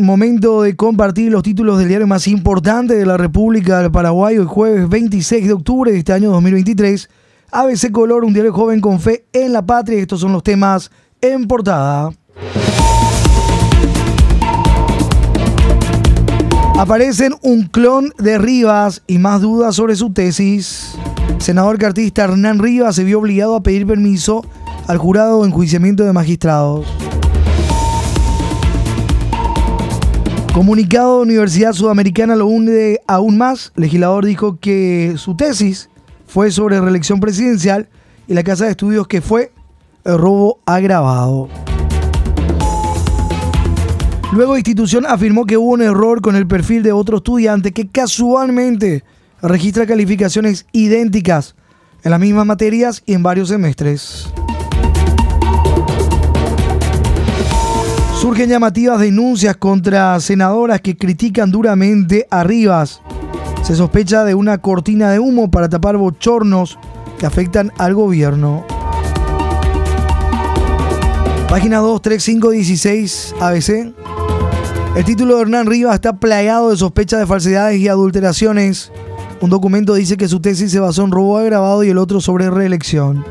momento de compartir los títulos del diario más importante de la República del Paraguay hoy jueves 26 de octubre de este año 2023. ABC Color, un diario joven con fe en la patria. Estos son los temas en portada. Aparecen un clon de Rivas y más dudas sobre su tesis. Senador cartista Hernán Rivas se vio obligado a pedir permiso al jurado de enjuiciamiento de magistrados. Comunicado de Universidad Sudamericana lo hunde aún más. legislador dijo que su tesis fue sobre reelección presidencial y la casa de estudios que fue el robo agravado. Luego, institución afirmó que hubo un error con el perfil de otro estudiante que casualmente registra calificaciones idénticas en las mismas materias y en varios semestres. Surgen llamativas denuncias contra senadoras que critican duramente a Rivas. Se sospecha de una cortina de humo para tapar bochornos que afectan al gobierno. Página 2, 3, 5, 16 ABC. El título de Hernán Rivas está plagado de sospechas de falsedades y adulteraciones. Un documento dice que su tesis se basó en robo agravado y el otro sobre reelección.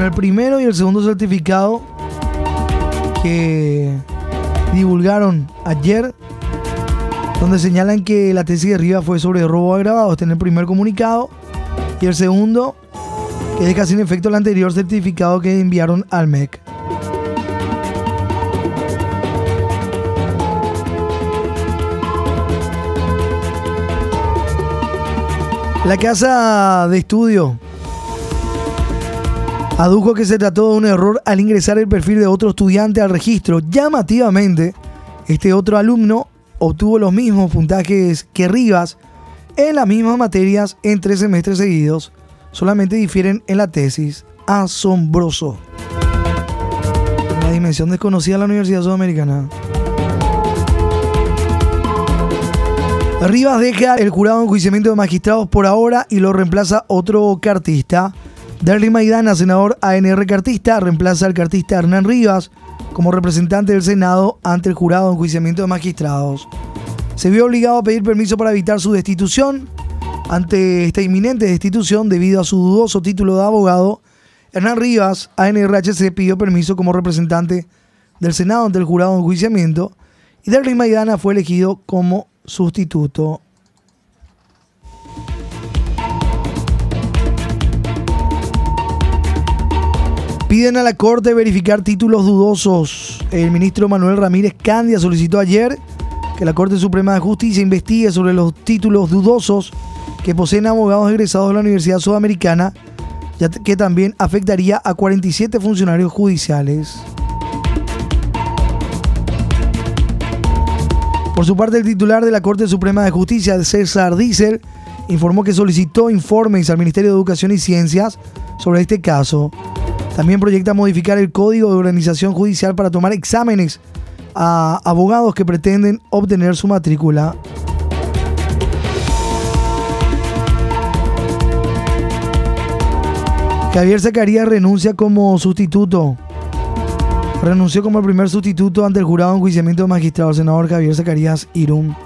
El primero y el segundo certificado que divulgaron ayer, donde señalan que la tesis de Rivas fue sobre robo agravado, está en el primer comunicado, y el segundo que deja sin efecto el anterior certificado que enviaron al MEC. La casa de estudio adujo que se trató de un error al ingresar el perfil de otro estudiante al registro. Llamativamente, este otro alumno obtuvo los mismos puntajes que Rivas en las mismas materias en tres semestres seguidos, solamente difieren en la tesis. Asombroso. La dimensión desconocida de la Universidad Sudamericana. Rivas deja el jurado en enjuiciamiento de magistrados por ahora y lo reemplaza otro cartista. Derly Maidana, senador ANR cartista, reemplaza al cartista Hernán Rivas como representante del Senado ante el jurado de enjuiciamiento de magistrados. Se vio obligado a pedir permiso para evitar su destitución ante esta inminente destitución debido a su dudoso título de abogado, Hernán Rivas, ANRHC, pidió permiso como representante del Senado ante el jurado de enjuiciamiento y Derry Maidana fue elegido como sustituto. Piden a la Corte verificar títulos dudosos. El ministro Manuel Ramírez Candia solicitó ayer que la Corte Suprema de Justicia investigue sobre los títulos dudosos que poseen abogados egresados de la Universidad Sudamericana, ya que también afectaría a 47 funcionarios judiciales. Por su parte, el titular de la Corte Suprema de Justicia, César Dícer, informó que solicitó informes al Ministerio de Educación y Ciencias sobre este caso. También proyecta modificar el Código de Organización Judicial para tomar exámenes a abogados que pretenden obtener su matrícula. Javier Zacarías renuncia como sustituto. Renunció como el primer sustituto ante el jurado en enjuiciamiento de magistrado, senador Javier Zacarías Irún.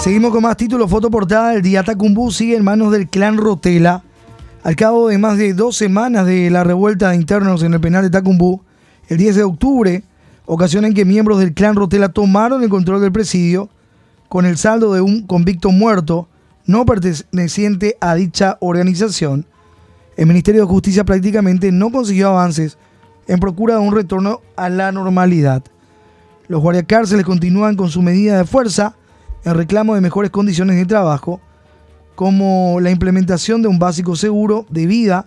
Seguimos con más títulos. Foto portada del día Tacumbú sigue en manos del clan Rotela. Al cabo de más de dos semanas de la revuelta de internos en el penal de Tacumbú, el 10 de octubre, ocasión en que miembros del clan Rotela tomaron el control del presidio, con el saldo de un convicto muerto no perteneciente a dicha organización, el Ministerio de Justicia prácticamente no consiguió avances en procura de un retorno a la normalidad. Los guardiacárceles continúan con su medida de fuerza en reclamo de mejores condiciones de trabajo, como la implementación de un básico seguro de vida.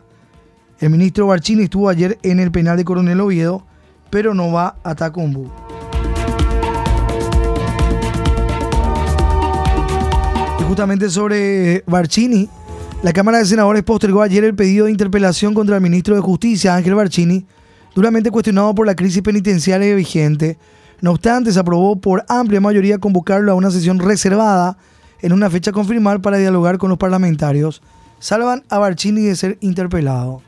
El ministro Barchini estuvo ayer en el penal de Coronel Oviedo, pero no va a Tacumbu. Y justamente sobre Barchini, la Cámara de Senadores postergó ayer el pedido de interpelación contra el ministro de Justicia, Ángel Barchini, duramente cuestionado por la crisis penitenciaria vigente. No obstante, se aprobó por amplia mayoría convocarlo a una sesión reservada en una fecha a confirmar para dialogar con los parlamentarios. Salvan a Barcini de ser interpelado.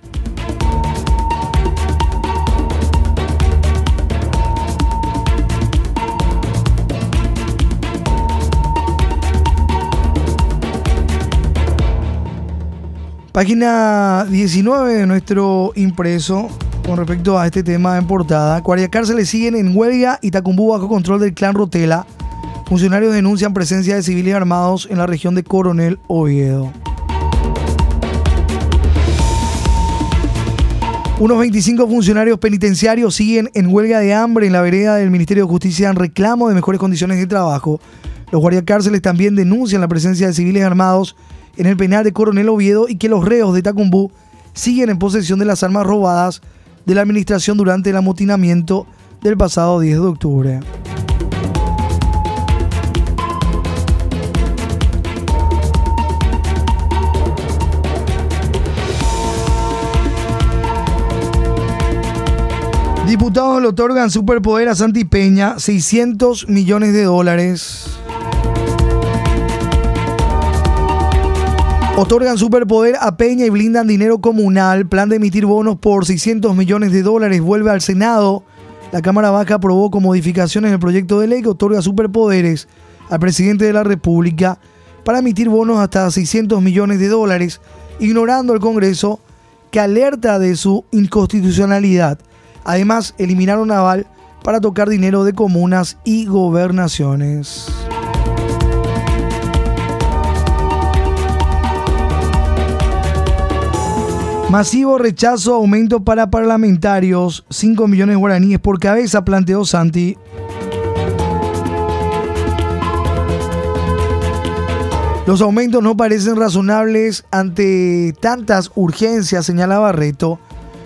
Página 19 de nuestro impreso con respecto a este tema en portada. Cárceles siguen en huelga y Tacumbú bajo control del clan Rotela. Funcionarios denuncian presencia de civiles armados en la región de Coronel Oviedo. Unos 25 funcionarios penitenciarios siguen en huelga de hambre en la vereda del Ministerio de Justicia en reclamo de mejores condiciones de trabajo. Los guardiacárceles también denuncian la presencia de civiles armados en el penal de Coronel Oviedo y que los reos de Tacumbú siguen en posesión de las armas robadas de la administración durante el amotinamiento del pasado 10 de octubre. Diputados le otorgan superpoder a Santi Peña, 600 millones de dólares. Otorgan superpoder a Peña y blindan dinero comunal. Plan de emitir bonos por 600 millones de dólares vuelve al Senado. La Cámara Baja aprobó con modificaciones el proyecto de ley que otorga superpoderes al presidente de la República para emitir bonos hasta 600 millones de dólares, ignorando el Congreso que alerta de su inconstitucionalidad. Además, eliminaron aval para tocar dinero de comunas y gobernaciones. Masivo rechazo aumento para parlamentarios, 5 millones guaraníes por cabeza, planteó Santi. Los aumentos no parecen razonables ante tantas urgencias, señala Barreto.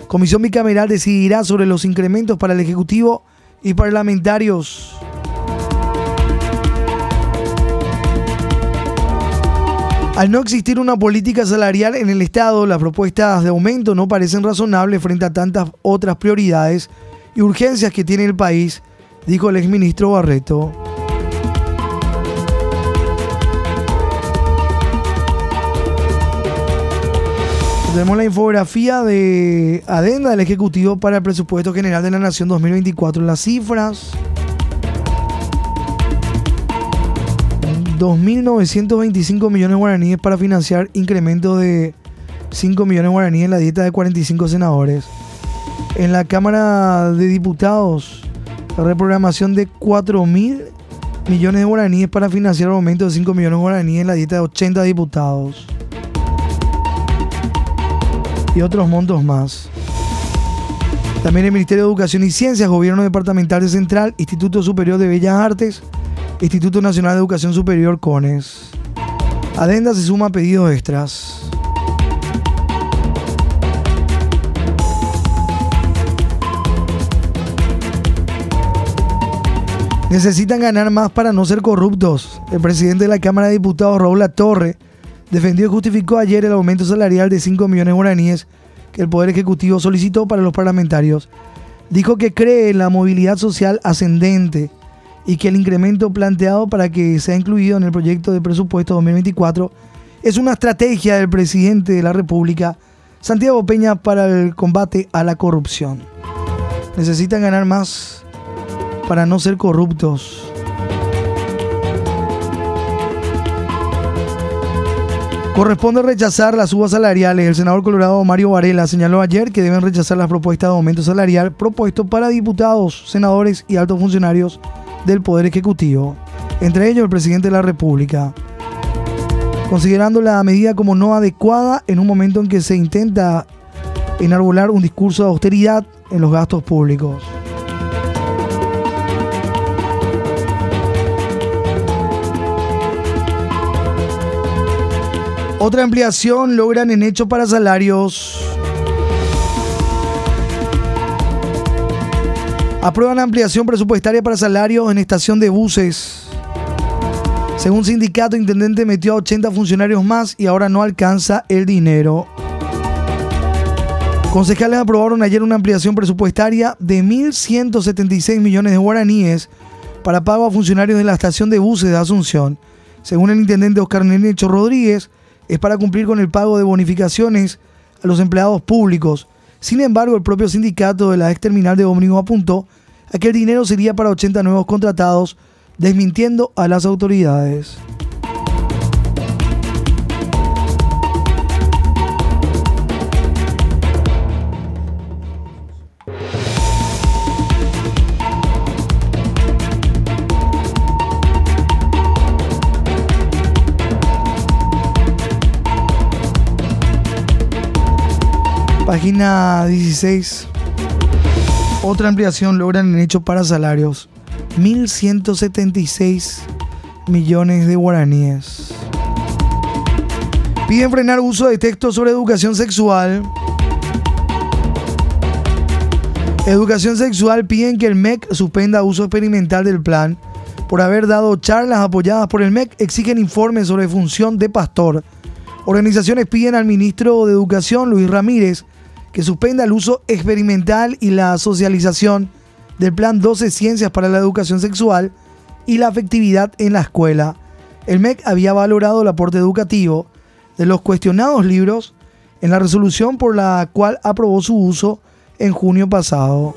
Comisión bicameral decidirá sobre los incrementos para el Ejecutivo y parlamentarios. Al no existir una política salarial en el Estado, las propuestas de aumento no parecen razonables frente a tantas otras prioridades y urgencias que tiene el país, dijo el exministro Barreto. Tenemos la infografía de adenda del Ejecutivo para el Presupuesto General de la Nación 2024. Las cifras 2.925 millones de guaraníes para financiar incremento de 5 millones de guaraníes en la dieta de 45 senadores. En la Cámara de Diputados, reprogramación de 4.000 millones de guaraníes para financiar aumento de 5 millones de guaraníes en la dieta de 80 diputados. Y otros montos más. También el Ministerio de Educación y Ciencias, Gobierno Departamental de Central, Instituto Superior de Bellas Artes, Instituto Nacional de Educación Superior CONES. Adenda se suma a pedidos extras. Necesitan ganar más para no ser corruptos. El presidente de la Cámara de Diputados, Raúl Torre, defendió y justificó ayer el aumento salarial de 5 millones de guaraníes que el Poder Ejecutivo solicitó para los parlamentarios. Dijo que cree en la movilidad social ascendente y que el incremento planteado para que sea incluido en el proyecto de presupuesto 2024 es una estrategia del presidente de la República, Santiago Peña, para el combate a la corrupción. Necesitan ganar más para no ser corruptos. Corresponde rechazar las subas salariales. El senador colorado Mario Varela señaló ayer que deben rechazar las propuestas de aumento salarial propuesto para diputados, senadores y altos funcionarios del Poder Ejecutivo, entre ellos el presidente de la República, considerando la medida como no adecuada en un momento en que se intenta enarbolar un discurso de austeridad en los gastos públicos. Otra ampliación logran en hecho para salarios. Aprueban ampliación presupuestaria para salarios en estación de buses. Según sindicato, intendente metió a 80 funcionarios más y ahora no alcanza el dinero. Concejales aprobaron ayer una ampliación presupuestaria de 1.176 millones de guaraníes para pago a funcionarios de la estación de buses de Asunción. Según el intendente Oscar Nenecho Rodríguez, es para cumplir con el pago de bonificaciones a los empleados públicos. Sin embargo, el propio sindicato de la ex terminal de ómnibus apuntó a que el dinero sería para 80 nuevos contratados, desmintiendo a las autoridades. Página 16. Otra ampliación logran en hecho para salarios. 1.176 millones de guaraníes. Piden frenar uso de textos sobre educación sexual. Educación sexual piden que el MEC suspenda uso experimental del plan. Por haber dado charlas apoyadas por el MEC, exigen informes sobre función de pastor. Organizaciones piden al ministro de Educación, Luis Ramírez, que suspenda el uso experimental y la socialización del Plan 12 Ciencias para la Educación Sexual y la Afectividad en la Escuela. El MEC había valorado el aporte educativo de los cuestionados libros en la resolución por la cual aprobó su uso en junio pasado.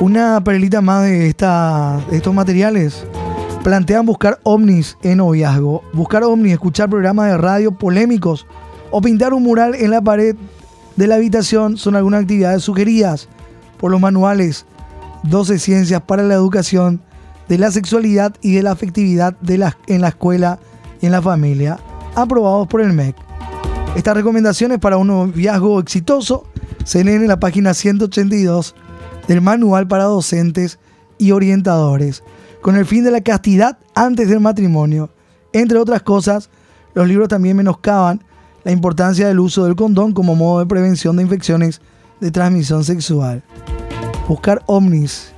Una perlita más de, esta, estos materiales plantean buscar ovnis en noviazgo, buscar ovnis, escuchar programas de radio polémicos o pintar un mural en la pared de la habitación son algunas actividades sugeridas por los manuales 12 Ciencias para la Educación de la Sexualidad y de la Afectividad de la, en la escuela y en la familia, aprobados por el MEC. Estas recomendaciones para un noviazgo exitoso se leen en la página 182 del Manual para Docentes y Orientadores con el fin de la castidad antes del matrimonio. Entre otras cosas, los libros también menoscaban la importancia del uso del condón como modo de prevención de infecciones de transmisión sexual. Buscar ovnis,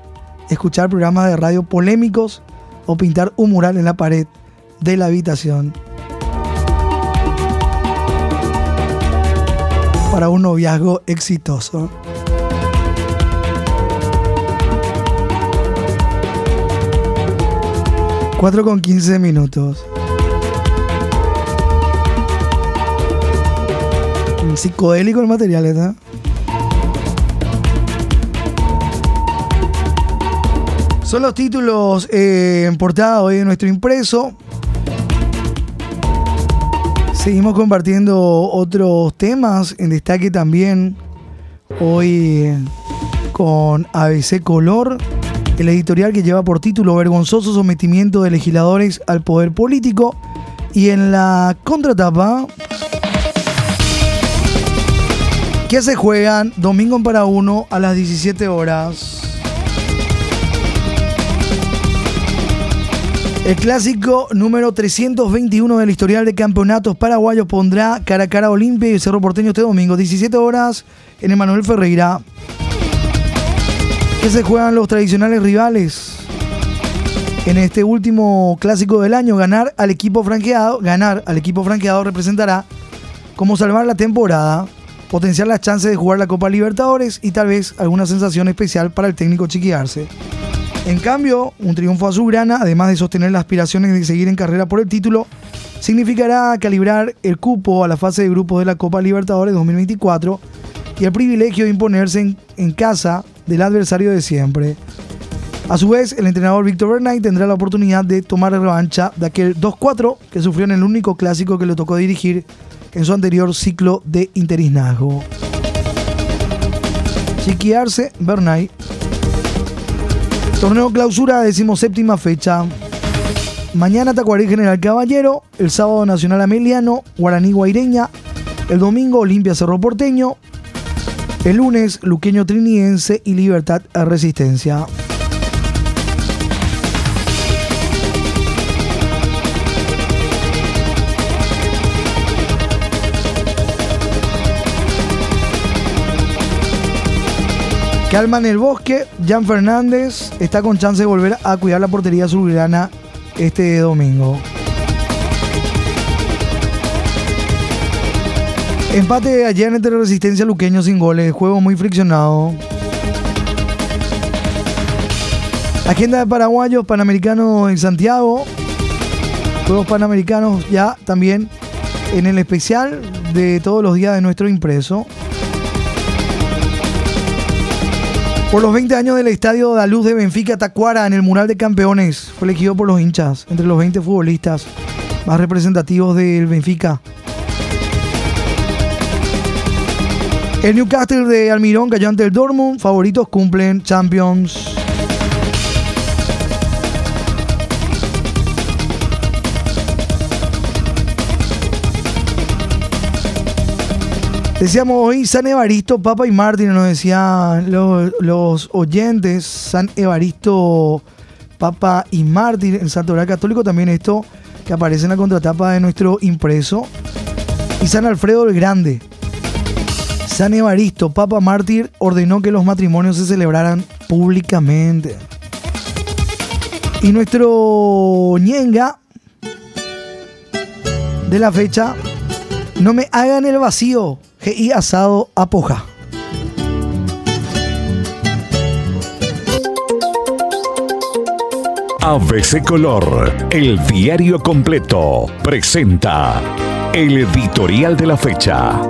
escuchar programas de radio polémicos o pintar un mural en la pared de la habitación. Para un noviazgo exitoso. 4 con 15 minutos. Psicodélico el material, ¿está? Son los títulos eh, en portada hoy de nuestro impreso. Seguimos compartiendo otros temas en destaque también hoy con ABC Color el editorial que lleva por título Vergonzoso sometimiento de legisladores al poder político. Y en la contratapa, que se juegan domingo para uno a las 17 horas. El clásico número 321 del historial de campeonatos paraguayos pondrá cara a cara Olimpia y Cerro Porteño este domingo, 17 horas en Emanuel Ferreira que se juegan los tradicionales rivales en este último clásico del año. Ganar al equipo franqueado, ganar al equipo franqueado representará como salvar la temporada, potenciar las chances de jugar la Copa Libertadores y tal vez alguna sensación especial para el técnico chiquiarse. En cambio, un triunfo azulgrana, además de sostener las aspiraciones de seguir en carrera por el título, significará calibrar el cupo a la fase de grupos de la Copa Libertadores 2024 y el privilegio de imponerse en casa del adversario de siempre. A su vez, el entrenador Víctor Bernay tendrá la oportunidad de tomar revancha de aquel 2-4 que sufrió en el único clásico que le tocó dirigir en su anterior ciclo de interinazgo. Chiquiarse, Bernay. Torneo clausura, decimoséptima fecha. Mañana Tacuarí General Caballero, el sábado Nacional Ameliano, Guaraní Guaireña, el domingo Olimpia Cerro Porteño, el lunes, Luqueño Triniense y Libertad a Resistencia. Calma en el bosque, Jan Fernández está con chance de volver a cuidar la portería azulgrana este domingo. Empate ayer entre Resistencia Luqueño sin goles, juego muy friccionado. Agenda de paraguayos, panamericanos en Santiago. Juegos panamericanos ya también en el especial de todos los días de nuestro impreso. Por los 20 años del Estadio de la Luz de Benfica Tacuara en el mural de campeones, fue elegido por los hinchas, entre los 20 futbolistas más representativos del Benfica. El Newcastle de Almirón cayó ante el Dortmund, favoritos cumplen Champions. Decíamos hoy San Evaristo, Papa y Martín, nos decían los, oyentes, San Evaristo, Papa y Martín, el Santo Oral Católico, también esto que aparece en la contratapa de nuestro impreso. Y San Alfredo el Grande. San Evaristo, Papa Mártir, ordenó que los matrimonios se celebraran públicamente. Y nuestro ñenga de la fecha, no me hagan el vacío. GI Asado Apoja. ABC Color, el diario completo, presenta el editorial de la fecha.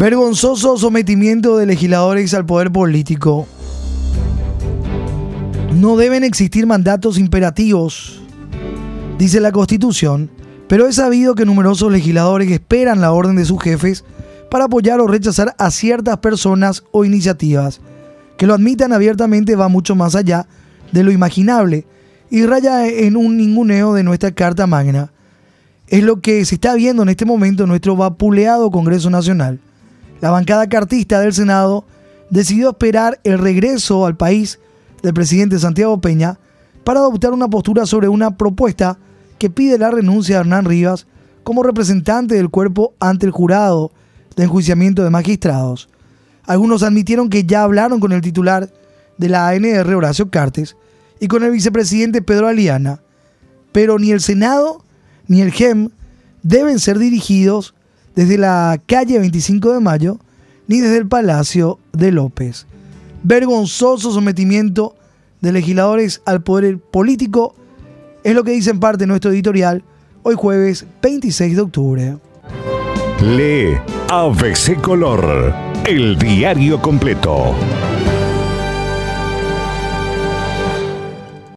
Vergonzoso sometimiento de legisladores al poder político. No deben existir mandatos imperativos, dice la Constitución, pero es sabido que numerosos legisladores esperan la orden de sus jefes para apoyar o rechazar a ciertas personas o iniciativas. Que lo admitan abiertamente va mucho más allá de lo imaginable y raya en un ninguneo de nuestra Carta Magna. Es lo que se está viendo en este momento en nuestro vapuleado Congreso Nacional. La bancada cartista del Senado decidió esperar el regreso al país del presidente Santiago Peña para adoptar una postura sobre una propuesta que pide la renuncia de Hernán Rivas como representante del cuerpo ante el jurado de enjuiciamiento de magistrados. Algunos admitieron que ya hablaron con el titular de la ANR, Horacio Cartes, y con el vicepresidente Pedro Aliana, pero ni el Senado ni el GEM deben ser dirigidos desde la calle 25 de Mayo ni desde el Palacio de López vergonzoso sometimiento de legisladores al poder político, es lo que dice en parte nuestro editorial hoy jueves 26 de octubre. Lee ABC Color, el diario completo.